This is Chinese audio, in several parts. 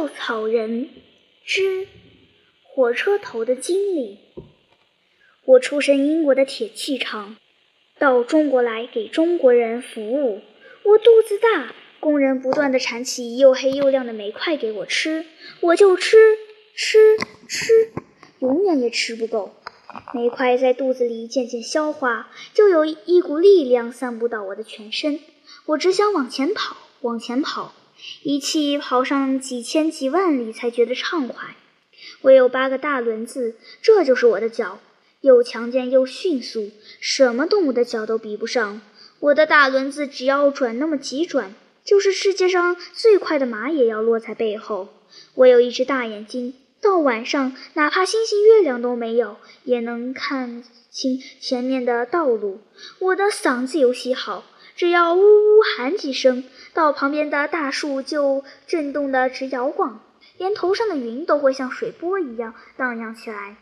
稻草人之火车头的经历。我出身英国的铁器厂，到中国来给中国人服务。我肚子大，工人不断的铲起又黑又亮的煤块给我吃，我就吃吃吃，永远也吃不够。煤块在肚子里渐渐消化，就有一股力量散布到我的全身。我只想往前跑，往前跑。一气跑上几千几万里，才觉得畅快。我有八个大轮子，这就是我的脚，又强健又迅速，什么动物的脚都比不上。我的大轮子只要转那么几转，就是世界上最快的马也要落在背后。我有一只大眼睛，到晚上哪怕星星月亮都没有，也能看清前面的道路。我的嗓子尤其好，只要呜呜喊几声。到旁边的大树就震动得直摇晃，连头上的云都会像水波一样荡漾起来。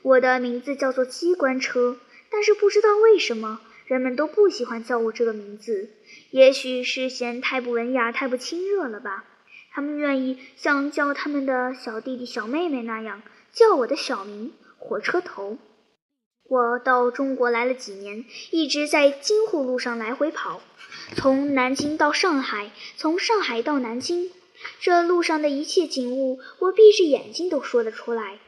我的名字叫做机关车，但是不知道为什么人们都不喜欢叫我这个名字，也许是嫌太不文雅、太不亲热了吧。他们愿意像叫他们的小弟弟、小妹妹那样叫我的小名——火车头。我到中国来了几年，一直在京沪路上来回跑。从南京到上海，从上海到南京，这路上的一切景物，我闭着眼睛都说得出来。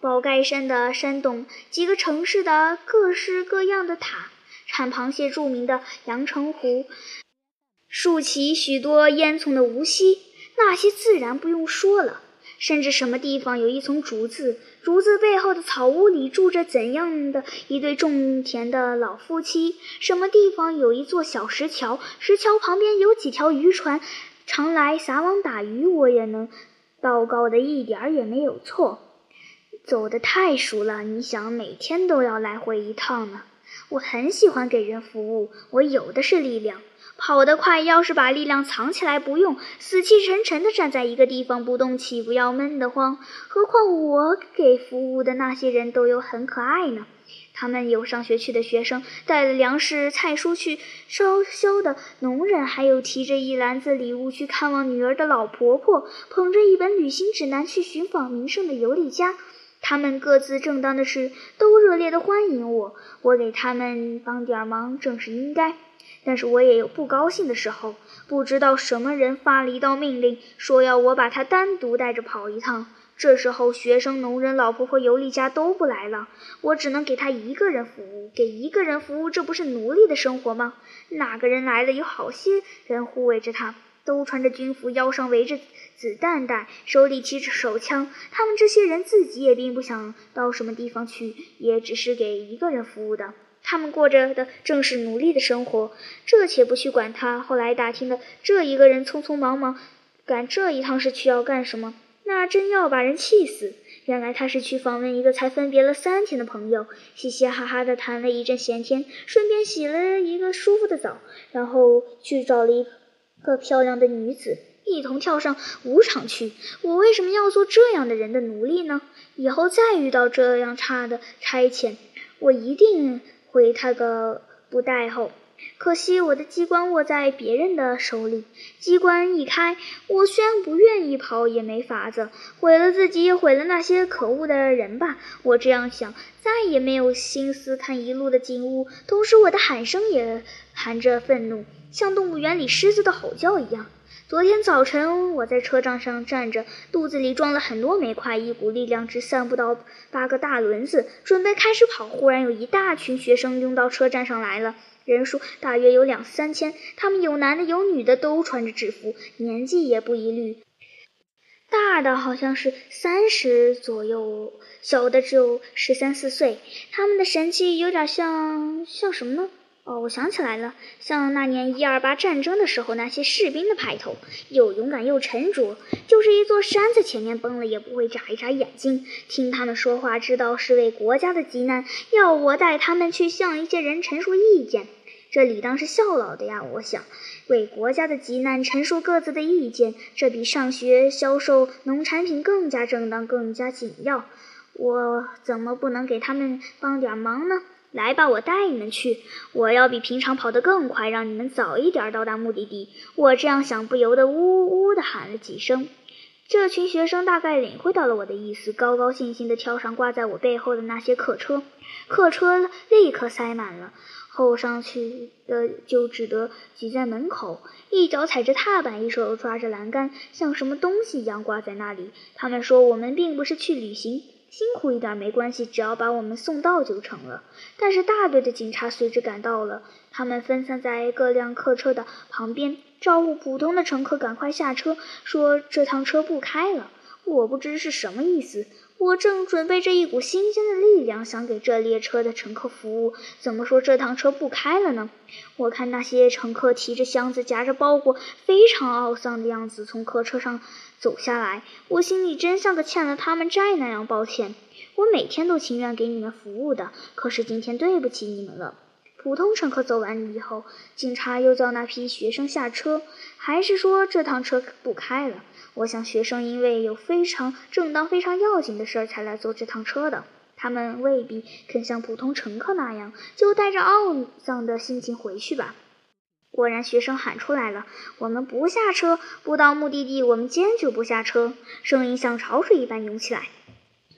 宝盖山的山洞，几个城市的各式各样的塔，产螃蟹著名的阳澄湖，竖起许多烟囱的无锡，那些自然不用说了。甚至什么地方有一丛竹子，竹子背后的草屋里住着怎样的一对种田的老夫妻？什么地方有一座小石桥，石桥旁边有几条渔船，常来撒网打鱼，我也能报告的一点儿也没有错。走得太熟了，你想每天都要来回一趟呢？我很喜欢给人服务，我有的是力量。跑得快，要是把力量藏起来不用，死气沉沉地站在一个地方不动，岂不要闷得慌？何况我给服务的那些人都有很可爱呢。他们有上学去的学生，带了粮食、菜蔬去烧销的农人，还有提着一篮子礼物去看望女儿的老婆婆，捧着一本旅行指南去寻访名胜的游历家。他们各自正当的事，都热烈地欢迎我。我给他们帮点忙，正是应该。但是我也有不高兴的时候，不知道什么人发了一道命令，说要我把他单独带着跑一趟。这时候，学生、农人、老婆婆、游历家都不来了，我只能给他一个人服务。给一个人服务，这不是奴隶的生活吗？哪个人来了，有好些人护卫着他，都穿着军服，腰上围着子弹袋，手里提着手枪。他们这些人自己也并不想到什么地方去，也只是给一个人服务的。他们过着的正是奴隶的生活，这且不去管他。后来打听的，这一个人匆匆忙忙赶这一趟是去要干什么？那真要把人气死！原来他是去访问一个才分别了三天的朋友，嘻嘻哈哈的谈了一阵闲天，顺便洗了一个舒服的澡，然后去找了一个漂亮的女子，一同跳上舞场去。我为什么要做这样的人的奴隶呢？以后再遇到这样差的差遣，我一定。回他个不带后，可惜我的机关握在别人的手里，机关一开，我虽然不愿意跑，也没法子，毁了自己，也毁了那些可恶的人吧。我这样想，再也没有心思看一路的景物，同时我的喊声也含着愤怒，像动物园里狮子的吼叫一样。昨天早晨，我在车站上站着，肚子里装了很多煤块，一股力量只散布到八个大轮子，准备开始跑。忽然有一大群学生拥到车站上来了，人数大约有两三千，他们有男的有女的，都穿着制服，年纪也不一律，大的好像是三十左右，小的只有十三四岁。他们的神气有点像像什么呢？哦，我想起来了，像那年一二八战争的时候，那些士兵的派头，又勇敢又沉着，就是一座山在前面崩了，也不会眨一眨眼睛。听他们说话，知道是为国家的急难，要我带他们去向一些人陈述意见，这理当是效劳的呀。我想，为国家的急难陈述各自的意见，这比上学销售农产品更加正当，更加紧要。我怎么不能给他们帮点忙呢？来吧，我带你们去。我要比平常跑得更快，让你们早一点到达目的地。我这样想，不由得呜呜地喊了几声。这群学生大概领会到了我的意思，高高兴兴地跳上挂在我背后的那些客车，客车立刻塞满了，后上去的就只得挤在门口，一脚踩着踏板，一手抓着栏杆，像什么东西一样挂在那里。他们说我们并不是去旅行。辛苦一点没关系，只要把我们送到就成了。但是大队的警察随之赶到了，他们分散在各辆客车的旁边，招呼普通的乘客赶快下车，说这趟车不开了。我不知是什么意思。我正准备着一股新鲜的力量，想给这列车的乘客服务，怎么说这趟车不开了呢？我看那些乘客提着箱子，夹着包裹，非常懊丧的样子，从客车上走下来，我心里真像个欠了他们债那样抱歉。我每天都情愿给你们服务的，可是今天对不起你们了。普通乘客走完以后，警察又叫那批学生下车，还是说这趟车不开了。我想，学生因为有非常正当、非常要紧的事儿才来坐这趟车的，他们未必肯像普通乘客那样，就带着懊丧的心情回去吧。果然，学生喊出来了：“我们不下车，不到目的地，我们坚决不下车。”声音像潮水一般涌起来。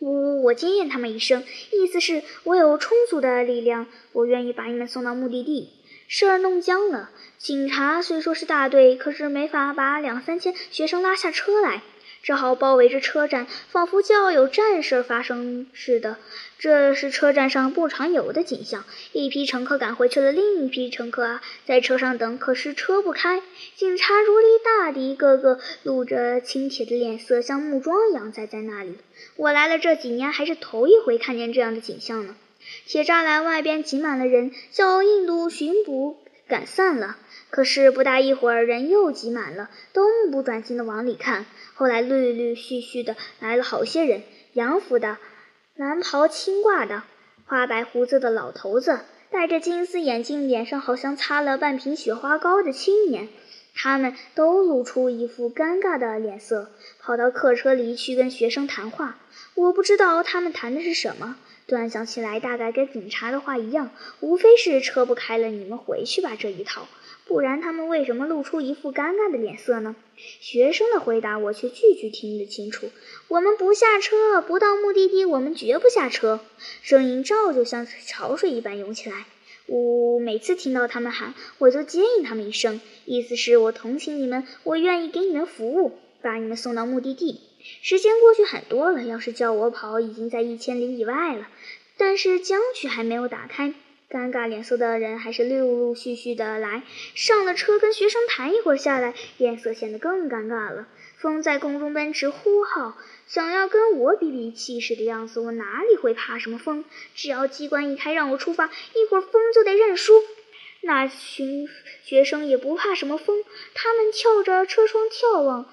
呜！我惊艳他们一声，意思是我有充足的力量，我愿意把你们送到目的地。事儿弄僵了。警察虽说是大队，可是没法把两三千学生拉下车来，只好包围着车站，仿佛就要有战事发生似的。这是车站上不常有的景象。一批乘客赶回去了，另一批乘客啊，在车上等，可是车不开。警察如临大敌，个个露着青铁的脸色，像木桩一样栽在那里。我来了这几年，还是头一回看见这样的景象呢。铁栅栏外边挤满了人，叫印度巡捕赶散了。可是不大一会儿，人又挤满了，都目不转睛地往里看。后来陆陆续续的来了好些人，洋服的、蓝袍青褂的、花白胡子的老头子，戴着金丝眼镜、脸上好像擦了半瓶雪花膏的青年，他们都露出一副尴尬的脸色，跑到客车里去跟学生谈话。我不知道他们谈的是什么。端想起来，大概跟警察的话一样，无非是车不开了，你们回去吧这一套。不然他们为什么露出一副尴尬的脸色呢？学生的回答我却句句听得清楚。我们不下车，不到目的地，我们绝不下车。声音照旧像潮水一般涌起来。呜呜，每次听到他们喊，我就接应他们一声，意思是我同情你们，我愿意给你们服务，把你们送到目的地。时间过去很多了，要是叫我跑，已经在一千里以外了。但是僵局还没有打开，尴尬脸色的人还是陆陆续续的来。上了车，跟学生谈一会儿下来，脸色显得更尴尬了。风在空中奔驰呼号，想要跟我比比气势的样子。我哪里会怕什么风？只要机关一开，让我出发，一会儿风就得认输。那群学生也不怕什么风，他们翘着车窗眺望。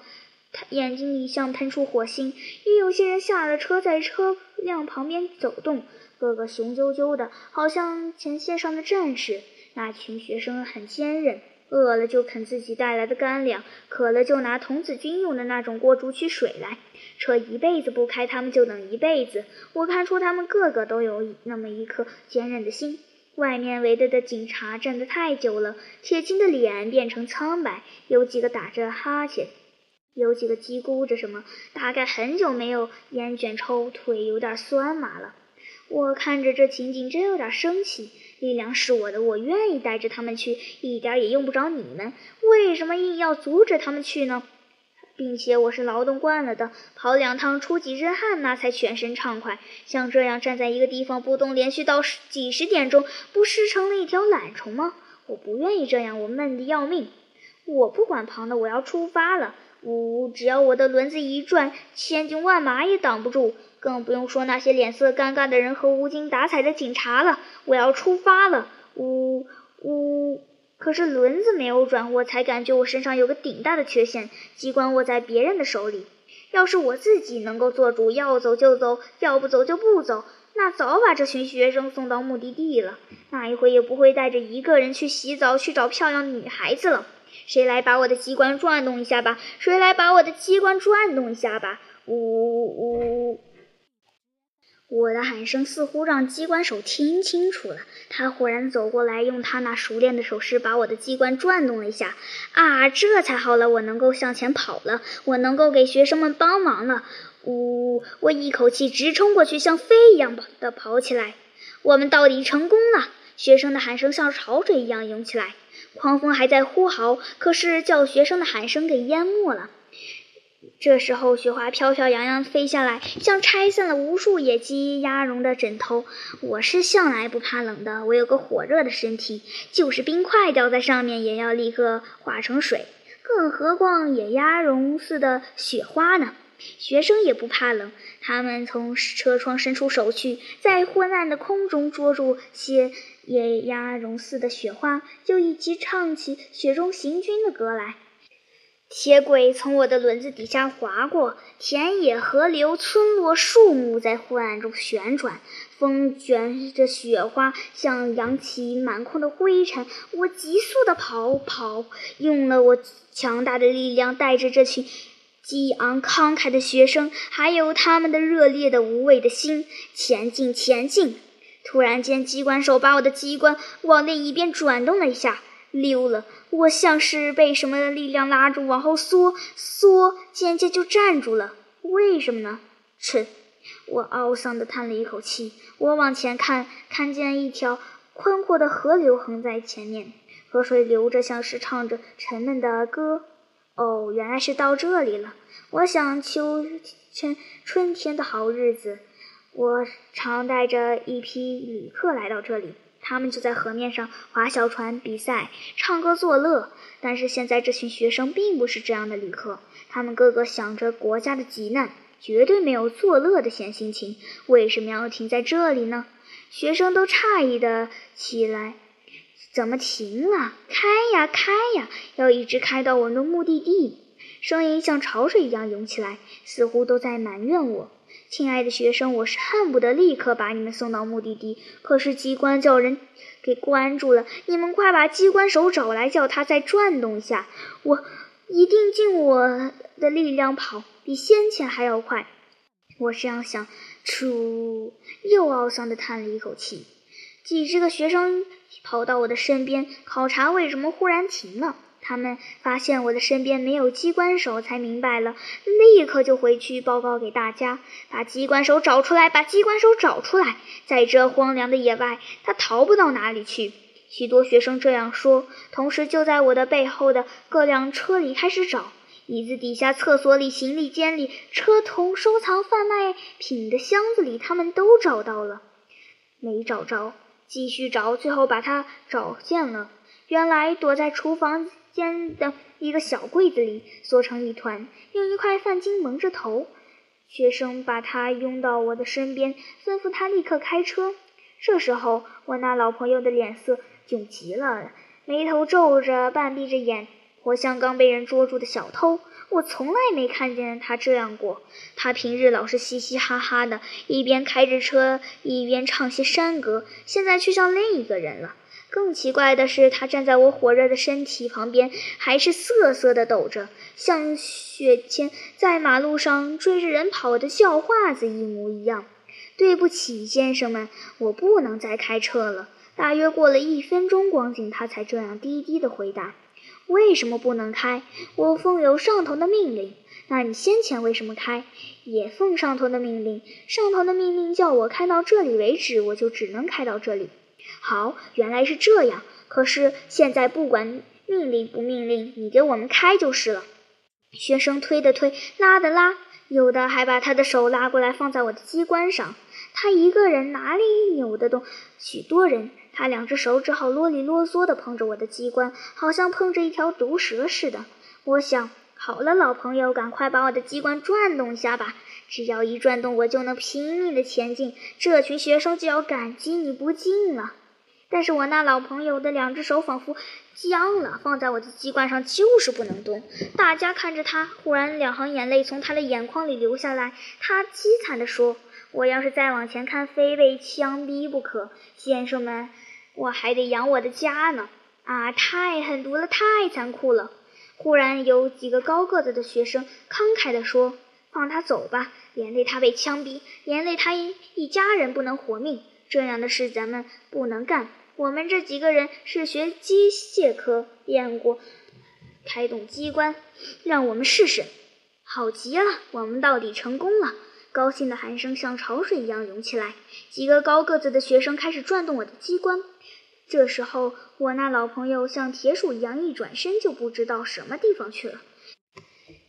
眼睛里像喷出火星，也有些人下了车，在车辆旁边走动，个个雄赳赳的，好像前线上的战士。那群学生很坚韧，饿了就啃自己带来的干粮，渴了就拿童子军用的那种锅煮起水来。车一辈子不开，他们就等一辈子。我看出他们个个都有那么一颗坚韧的心。外面围着的警察站得太久了，铁青的脸变成苍白，有几个打着哈欠。有几个叽咕着什么，大概很久没有烟卷抽，腿有点酸麻了。我看着这情景，真有点生气。力量是我的，我愿意带着他们去，一点也用不着你们。为什么硬要阻止他们去呢？并且我是劳动惯了的，跑两趟出几身汗，那才全身畅快。像这样站在一个地方不动，连续到几十点钟，不是成了一条懒虫吗？我不愿意这样，我闷得要命。我不管旁的，我要出发了。呜！只要我的轮子一转，千军万马也挡不住，更不用说那些脸色尴尬的人和无精打采的警察了。我要出发了！呜呜！可是轮子没有转，我才感觉我身上有个顶大的缺陷，机关握在别人的手里。要是我自己能够做主，要走就走，要不走就不走，那早把这群学生送到目的地了。那一回也不会带着一个人去洗澡，去找漂亮女孩子了。谁来把我的机关转动一下吧？谁来把我的机关转动一下吧？呜呜！我的喊声似乎让机关手听清楚了，他忽然走过来，用他那熟练的手势把我的机关转动了一下。啊，这才好了，我能够向前跑了，我能够给学生们帮忙了。呜，我一口气直冲过去，像飞一样的跑起来。我们到底成功了！学生的喊声像潮水一样涌起来，狂风还在呼号，可是叫学生的喊声给淹没了。这时候，雪花飘飘扬扬飞下来，像拆散了无数野鸡鸭绒的枕头。我是向来不怕冷的，我有个火热的身体，就是冰块掉在上面也要立刻化成水，更何况野鸭绒似的雪花呢？学生也不怕冷，他们从车窗伸出手去，在昏暗的空中捉住些野鸭绒似的雪花，就一起唱起雪中行军的歌来。铁轨从我的轮子底下划过，田野、河流、村落、树木在昏暗中旋转，风卷着雪花，像扬起满空的灰尘。我急速地跑跑，用了我强大的力量，带着这群激昂慷慨的学生，还有他们的热烈的无畏的心，前进，前进！突然间，机关手把我的机关往另一边转动了一下。溜了，我像是被什么力量拉住，往后缩缩，渐渐就站住了。为什么呢？哧！我懊丧地叹了一口气。我往前看，看见一条宽阔的河流横在前面，河水流着，像是唱着沉闷的歌。哦，原来是到这里了。我想秋天、春天的好日子，我常带着一批旅客来到这里。他们就在河面上划小船、比赛、唱歌作乐。但是现在这群学生并不是这样的旅客，他们个个想着国家的急难，绝对没有作乐的闲心情。为什么要停在这里呢？学生都诧异的起来：“怎么停了？开呀，开呀！要一直开到我们的目的地！”声音像潮水一样涌起来，似乎都在埋怨我。亲爱的学生，我是恨不得立刻把你们送到目的地，可是机关叫人给关住了。你们快把机关手找来，叫他再转动一下。我一定尽我的力量跑，比先前还要快。我这样想，出又懊丧地叹了一口气。几十个学生跑到我的身边，考察为什么忽然停了。他们发现我的身边没有机关手，才明白了，立刻就回去报告给大家，把机关手找出来，把机关手找出来。在这荒凉的野外，他逃不到哪里去。许多学生这样说，同时就在我的背后的各辆车里开始找，椅子底下、厕所里、行李间里、车头收藏贩卖品的箱子里，他们都找到了，没找着，继续找，最后把他找见了。原来躲在厨房。间的一个小柜子里缩成一团，用一块饭巾蒙着头。学生把他拥到我的身边，吩咐他立刻开车。这时候，我那老朋友的脸色窘极了，眉头皱着，半闭着眼，活像刚被人捉住的小偷。我从来没看见他这样过。他平日老是嘻嘻哈哈的，一边开着车，一边唱些山歌，现在却像另一个人了。更奇怪的是，他站在我火热的身体旁边，还是瑟瑟地抖着，像雪前在马路上追着人跑的叫化子一模一样。对不起，先生们，我不能再开车了。大约过了一分钟光景，他才这样低低地回答：“为什么不能开？我奉有上头的命令。那你先前为什么开？也奉上头的命令。上头的命令叫我开到这里为止，我就只能开到这里。”好，原来是这样。可是现在不管命令不命令，你给我们开就是了。学生推的推，拉的拉，有的还把他的手拉过来放在我的机关上。他一个人哪里扭得动许多人？他两只手只好啰里啰嗦地碰着我的机关，好像碰着一条毒蛇似的。我想，好了，老朋友，赶快把我的机关转动一下吧。只要一转动，我就能拼命的前进。这群学生就要感激你不尽了。但是我那老朋友的两只手仿佛僵了，放在我的机关上就是不能动。大家看着他，忽然两行眼泪从他的眼眶里流下来。他凄惨地说：“我要是再往前看，非被枪毙不可。先生们，我还得养我的家呢。啊，太狠毒了，太残酷了！”忽然有几个高个子的学生慷慨地说。放他走吧，连累他被枪毙，连累他一一家人不能活命。这样的事咱们不能干。我们这几个人是学机械科，练过开动机关，让我们试试。好极了，我们到底成功了！高兴的喊声像潮水一样涌起来。几个高个子的学生开始转动我的机关。这时候，我那老朋友像铁鼠一样一转身，就不知道什么地方去了。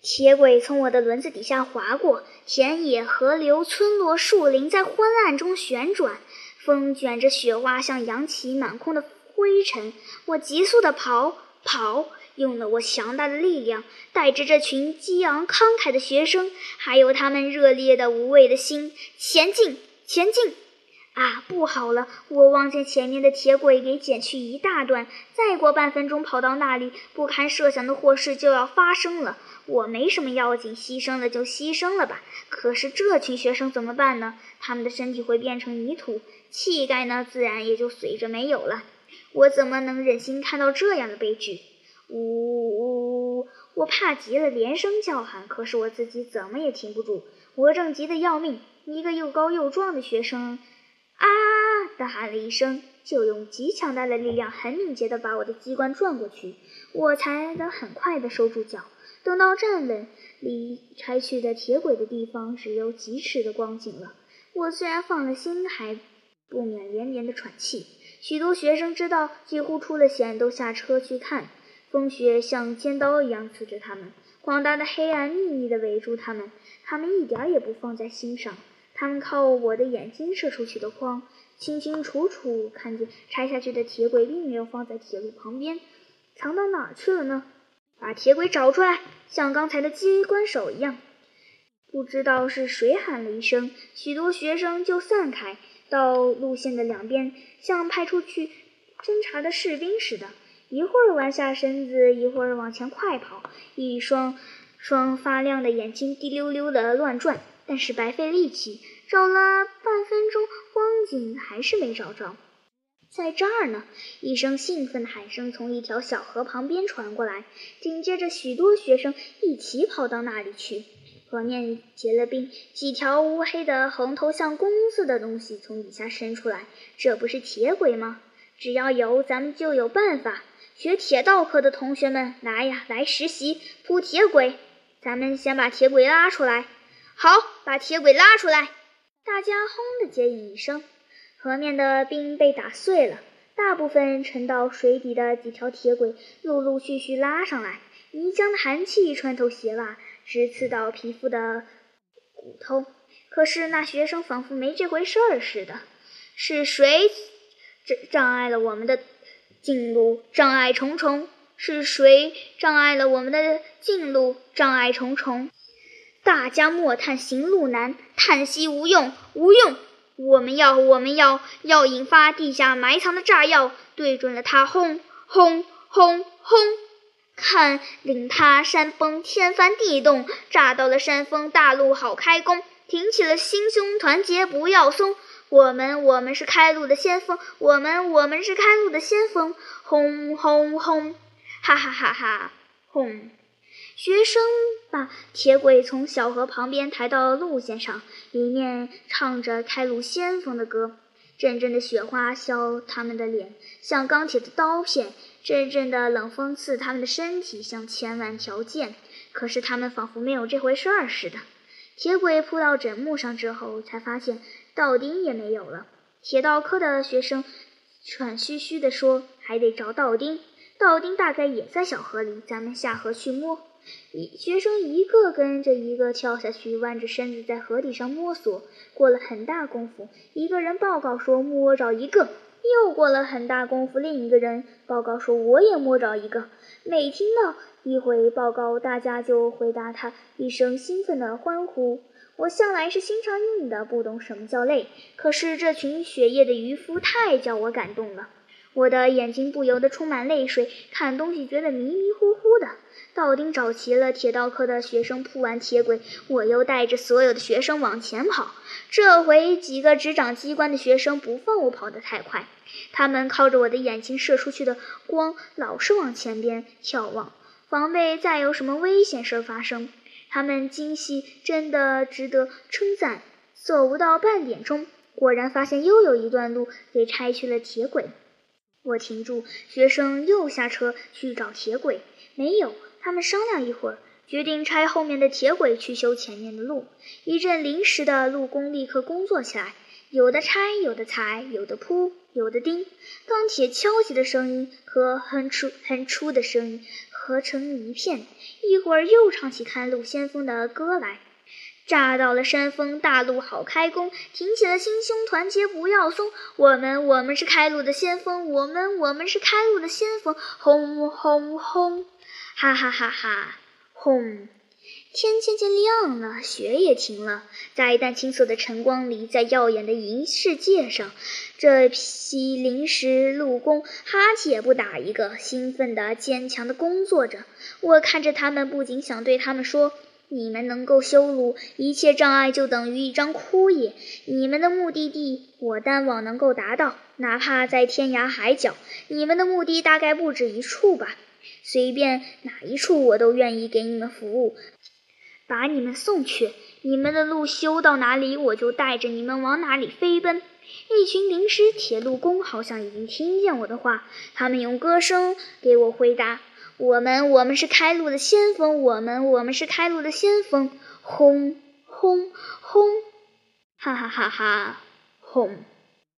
铁轨从我的轮子底下划过，田野、河流、村落、树林在昏暗中旋转。风卷着雪花，像扬起满空的灰尘。我急速地跑，跑，用了我强大的力量，带着这群激昂慷慨的学生，还有他们热烈的、无畏的心，前进，前进！啊，不好了！我望见前面的铁轨给剪去一大段，再过半分钟跑到那里，不堪设想的祸事就要发生了。我没什么要紧，牺牲了就牺牲了吧。可是这群学生怎么办呢？他们的身体会变成泥土。气概呢，自然也就随着没有了。我怎么能忍心看到这样的悲剧？呜呜呜！我怕极了，连声叫喊，可是我自己怎么也停不住。我正急得要命，一个又高又壮的学生啊的喊了一声，就用极强大的力量，很敏捷地把我的机关转过去。我才能很快地收住脚。等到站稳，离拆去的铁轨的地方只有几尺的光景了。我虽然放了心，还。不免连连的喘气，许多学生知道几乎出了险，都下车去看。风雪像尖刀一样刺着他们，广大的黑暗密密地围住他们，他们一点也不放在心上。他们靠我的眼睛射出去的光，清清楚楚看见拆下去的铁轨并没有放在铁路旁边，藏到哪儿去了呢？把铁轨找出来，像刚才的机关手一样。不知道是谁喊了一声，许多学生就散开。到路线的两边，像派出去侦察的士兵似的，一会儿弯下身子，一会儿往前快跑，一双双发亮的眼睛滴溜溜的乱转，但是白费力气，找了半分钟，光景还是没找着。在这儿呢！一声兴奋的喊声从一条小河旁边传过来，紧接着许多学生一起跑到那里去。河面结了冰，几条乌黑的横头像弓似的东西从底下伸出来。这不是铁轨吗？只要有，咱们就有办法。学铁道课的同学们，来呀，来实习铺铁轨。咱们先把铁轨拉出来。好，把铁轨拉出来。大家轰的接应一声，河面的冰被打碎了，大部分沉到水底的几条铁轨陆陆续续拉上来。泥浆的寒气穿透鞋袜。直刺到皮肤的骨头，可是那学生仿佛没这回事儿似的。是谁障障碍了我们的进路？障碍重重。是谁障碍了我们的进路？障碍重重。大家莫叹行路难，叹息无用，无用。我们要，我们要，要引发地下埋藏的炸药，对准了它，轰轰轰轰！看，令他山崩天翻地动，炸到了山峰，大路好开工。挺起了心胸，团结不要松。我们，我们是开路的先锋。我们，我们是开路的先锋。轰轰轰！哈哈哈哈！轰！学生把铁轨从小河旁边抬到路线上，一面唱着开路先锋的歌。阵阵的雪花削他们的脸，像钢铁的刀片；阵阵的冷风刺他们的身体，像千万条剑。可是他们仿佛没有这回事儿似的。铁轨铺到枕木上之后，才发现道钉也没有了。铁道科的学生喘吁吁地说：“还得找道钉，道钉大概也在小河里，咱们下河去摸。”一学生一个跟着一个跳下去，弯着身子在河底上摸索。过了很大功夫，一个人报告说摸着一个。又过了很大功夫，另一个人报告说我也摸着一个。每听到一回报告，大家就回答他一声兴奋的欢呼。我向来是心肠硬的，不懂什么叫累。可是这群雪夜的渔夫太叫我感动了，我的眼睛不由得充满泪水，看东西觉得迷迷糊糊的。道钉找齐了，铁道科的学生铺完铁轨，我又带着所有的学生往前跑。这回几个执掌机关的学生不放我跑得太快，他们靠着我的眼睛射出去的光，老是往前边眺望，防备再有什么危险事发生。他们精细真的值得称赞。走不到半点钟，果然发现又有一段路给拆去了铁轨。我停住，学生又下车去找铁轨，没有。他们商量一会儿，决定拆后面的铁轨去修前面的路。一阵临时的路工立刻工作起来，有的拆，有的裁，有的铺，有的钉。钢铁敲击的声音和哼出哼出的声音合成一片。一会儿又唱起开路先锋的歌来。炸到了山峰，大路好开工，挺起了心胸，团结不要松。我们，我们是开路的先锋，我们，我们是开路的先锋。轰轰轰，哈哈哈哈！轰！天渐渐亮了，雪也停了，在淡青色的晨光里，在耀眼的银世界上，这批临时路工哈欠也不打一个，兴奋的、坚强的工作着。我看着他们，不禁想对他们说。你们能够修路，一切障碍就等于一张枯叶。你们的目的地，我单望能够达到，哪怕在天涯海角。你们的目的大概不止一处吧？随便哪一处，我都愿意给你们服务，把你们送去。你们的路修到哪里，我就带着你们往哪里飞奔。一群临时铁路工好像已经听见我的话，他们用歌声给我回答。我们，我们是开路的先锋。我们，我们是开路的先锋。轰，轰，轰！哈哈哈哈！轰。